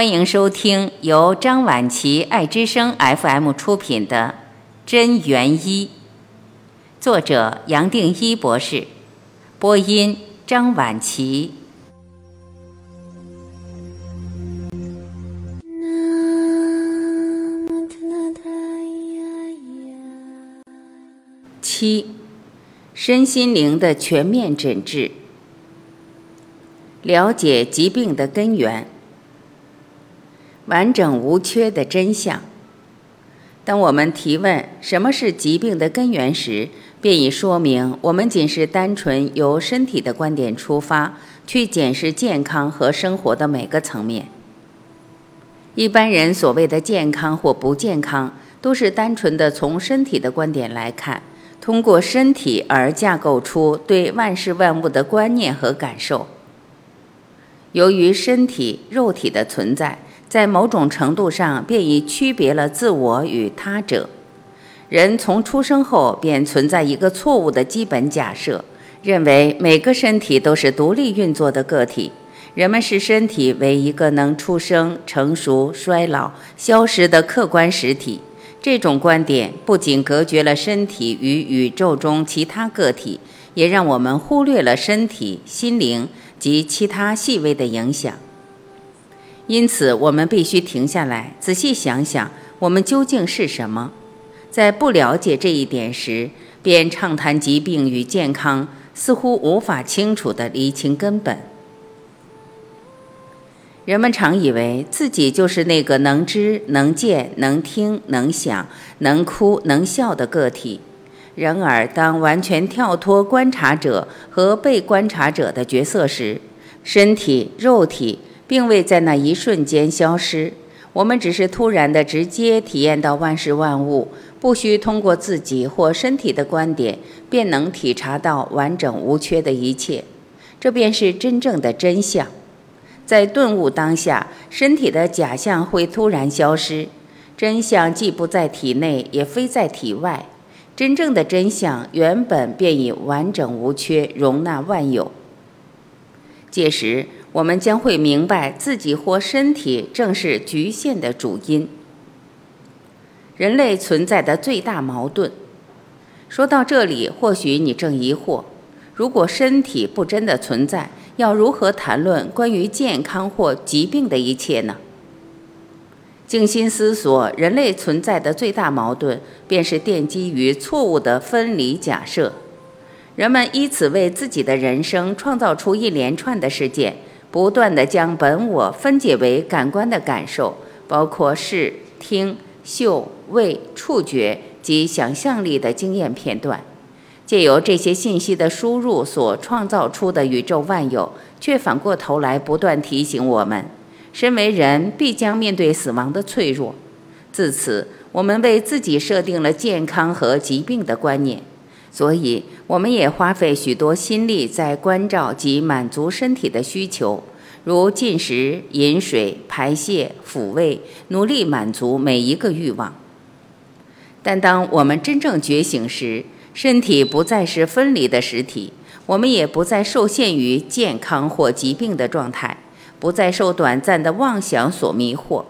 欢迎收听由张晚琪爱之声 FM 出品的《真元一》，作者杨定一博士，播音张晚琪。七，身心灵的全面诊治，了解疾病的根源。完整无缺的真相。当我们提问什么是疾病的根源时，便已说明我们仅是单纯由身体的观点出发去检视健康和生活的每个层面。一般人所谓的健康或不健康，都是单纯的从身体的观点来看，通过身体而架构出对万事万物的观念和感受。由于身体肉体的存在。在某种程度上，便已区别了自我与他者。人从出生后便存在一个错误的基本假设，认为每个身体都是独立运作的个体。人们视身体为一个能出生、成熟、衰老、消失的客观实体。这种观点不仅隔绝了身体与宇宙中其他个体，也让我们忽略了身体、心灵及其他细微的影响。因此，我们必须停下来，仔细想想，我们究竟是什么。在不了解这一点时，便畅谈疾病与健康，似乎无法清楚地厘清根本。人们常以为自己就是那个能知、能见、能听、能想、能哭、能笑的个体。然而，当完全跳脱观察者和被观察者的角色时，身体、肉体。并未在那一瞬间消失，我们只是突然的直接体验到万事万物，不需通过自己或身体的观点，便能体察到完整无缺的一切。这便是真正的真相。在顿悟当下，身体的假象会突然消失，真相既不在体内，也非在体外。真正的真相原本便已完整无缺，容纳万有。届时。我们将会明白，自己或身体正是局限的主因。人类存在的最大矛盾。说到这里，或许你正疑惑：如果身体不真的存在，要如何谈论关于健康或疾病的一切呢？静心思索，人类存在的最大矛盾，便是奠基于错误的分离假设。人们依此为自己的人生创造出一连串的事件。不断地将本我分解为感官的感受，包括视、听、嗅、味、触觉及想象力的经验片段，借由这些信息的输入所创造出的宇宙万有，却反过头来不断提醒我们：身为人，必将面对死亡的脆弱。自此，我们为自己设定了健康和疾病的观念。所以，我们也花费许多心力在关照及满足身体的需求，如进食、饮水、排泄、抚慰，努力满足每一个欲望。但当我们真正觉醒时，身体不再是分离的实体，我们也不再受限于健康或疾病的状态，不再受短暂的妄想所迷惑。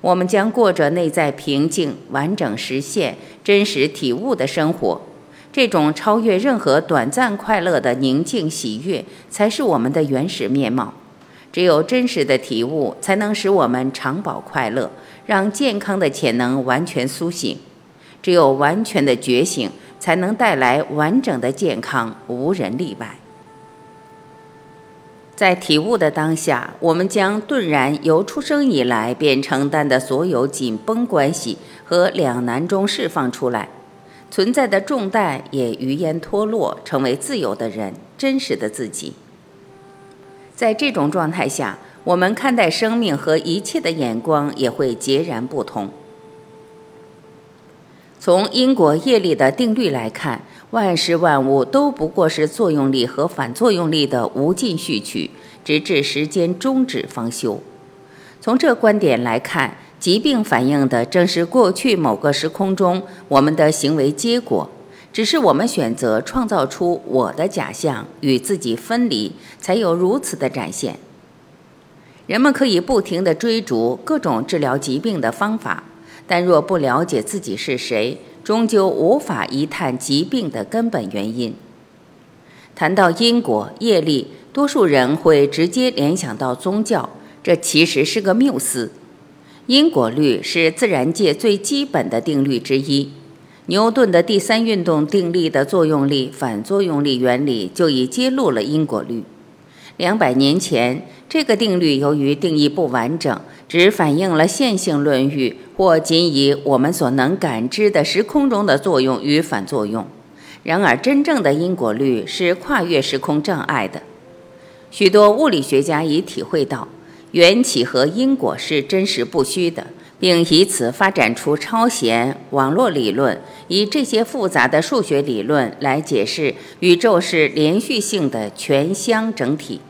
我们将过着内在平静、完整实现、真实体悟的生活。这种超越任何短暂快乐的宁静喜悦，才是我们的原始面貌。只有真实的体悟，才能使我们长保快乐，让健康的潜能完全苏醒。只有完全的觉醒，才能带来完整的健康，无人例外。在体悟的当下，我们将顿然由出生以来便承担的所有紧绷关系和两难中释放出来。存在的重担也余烟脱落，成为自由的人，真实的自己。在这种状态下，我们看待生命和一切的眼光也会截然不同。从因果业力的定律来看，万事万物都不过是作用力和反作用力的无尽序曲，直至时间终止方休。从这观点来看。疾病反映的正是过去某个时空中我们的行为结果，只是我们选择创造出我的假象与自己分离，才有如此的展现。人们可以不停地追逐各种治疗疾病的方法，但若不了解自己是谁，终究无法一探疾病的根本原因。谈到因果业力，多数人会直接联想到宗教，这其实是个谬思。因果律是自然界最基本的定律之一。牛顿的第三运动定律的作用力反作用力原理就已揭露了因果律。两百年前，这个定律由于定义不完整，只反映了线性论域或仅以我们所能感知的时空中的作用与反作用。然而，真正的因果律是跨越时空障碍的。许多物理学家已体会到，缘起和因果是真实不虚的。并以此发展出超弦网络理论，以这些复杂的数学理论来解释宇宙是连续性的全相整体。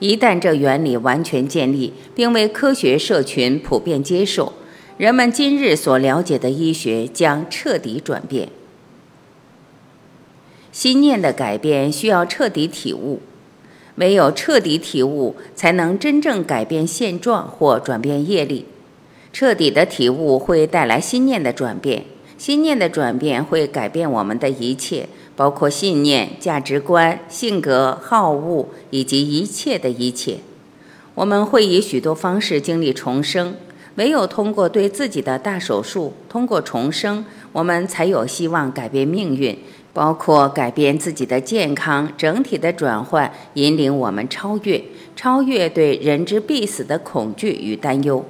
一旦这原理完全建立，并为科学社群普遍接受，人们今日所了解的医学将彻底转变。心念的改变需要彻底体悟，唯有彻底体悟，才能真正改变现状或转变业力。彻底的体悟会带来心念的转变，心念的转变会改变我们的一切，包括信念、价值观、性格、好恶以及一切的一切。我们会以许多方式经历重生，唯有通过对自己的大手术，通过重生，我们才有希望改变命运，包括改变自己的健康，整体的转换，引领我们超越，超越对人之必死的恐惧与担忧。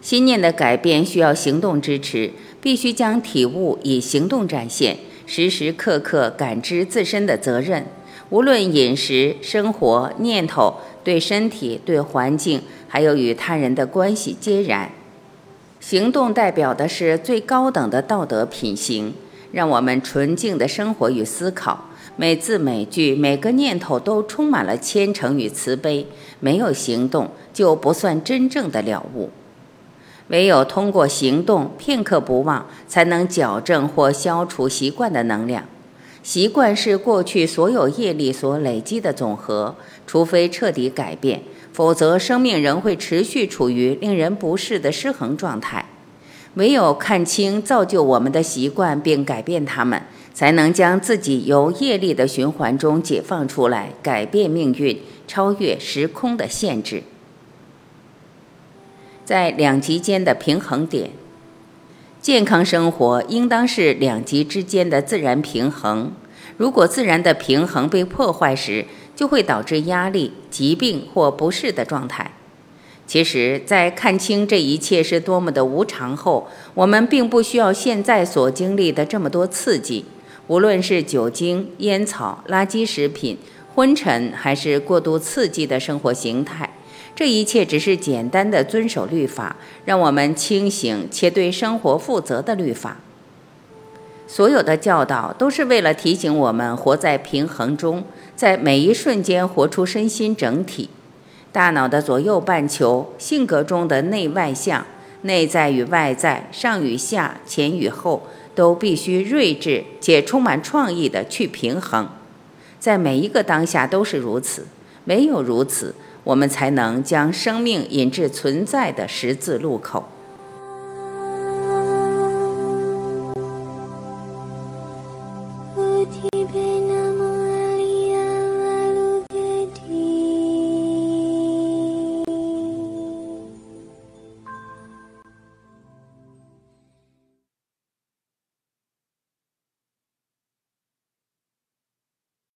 心念的改变需要行动支持，必须将体悟以行动展现，时时刻刻感知自身的责任。无论饮食、生活、念头，对身体、对环境，还有与他人的关系皆然。行动代表的是最高等的道德品行，让我们纯净的生活与思考，每字每句、每个念头都充满了虔诚与慈悲。没有行动，就不算真正的了悟。唯有通过行动，片刻不忘，才能矫正或消除习惯的能量。习惯是过去所有业力所累积的总和，除非彻底改变，否则生命仍会持续处于令人不适的失衡状态。唯有看清造就我们的习惯并改变它们，才能将自己由业力的循环中解放出来，改变命运，超越时空的限制。在两极间的平衡点，健康生活应当是两极之间的自然平衡。如果自然的平衡被破坏时，就会导致压力、疾病或不适的状态。其实，在看清这一切是多么的无常后，我们并不需要现在所经历的这么多刺激，无论是酒精、烟草、垃圾食品、昏沉，还是过度刺激的生活形态。这一切只是简单的遵守律法，让我们清醒且对生活负责的律法。所有的教导都是为了提醒我们活在平衡中，在每一瞬间活出身心整体。大脑的左右半球、性格中的内外向、内在与外在、上与下、前与后，都必须睿智且充满创意的去平衡。在每一个当下都是如此，唯有如此。我们才能将生命引至存在的十字路口。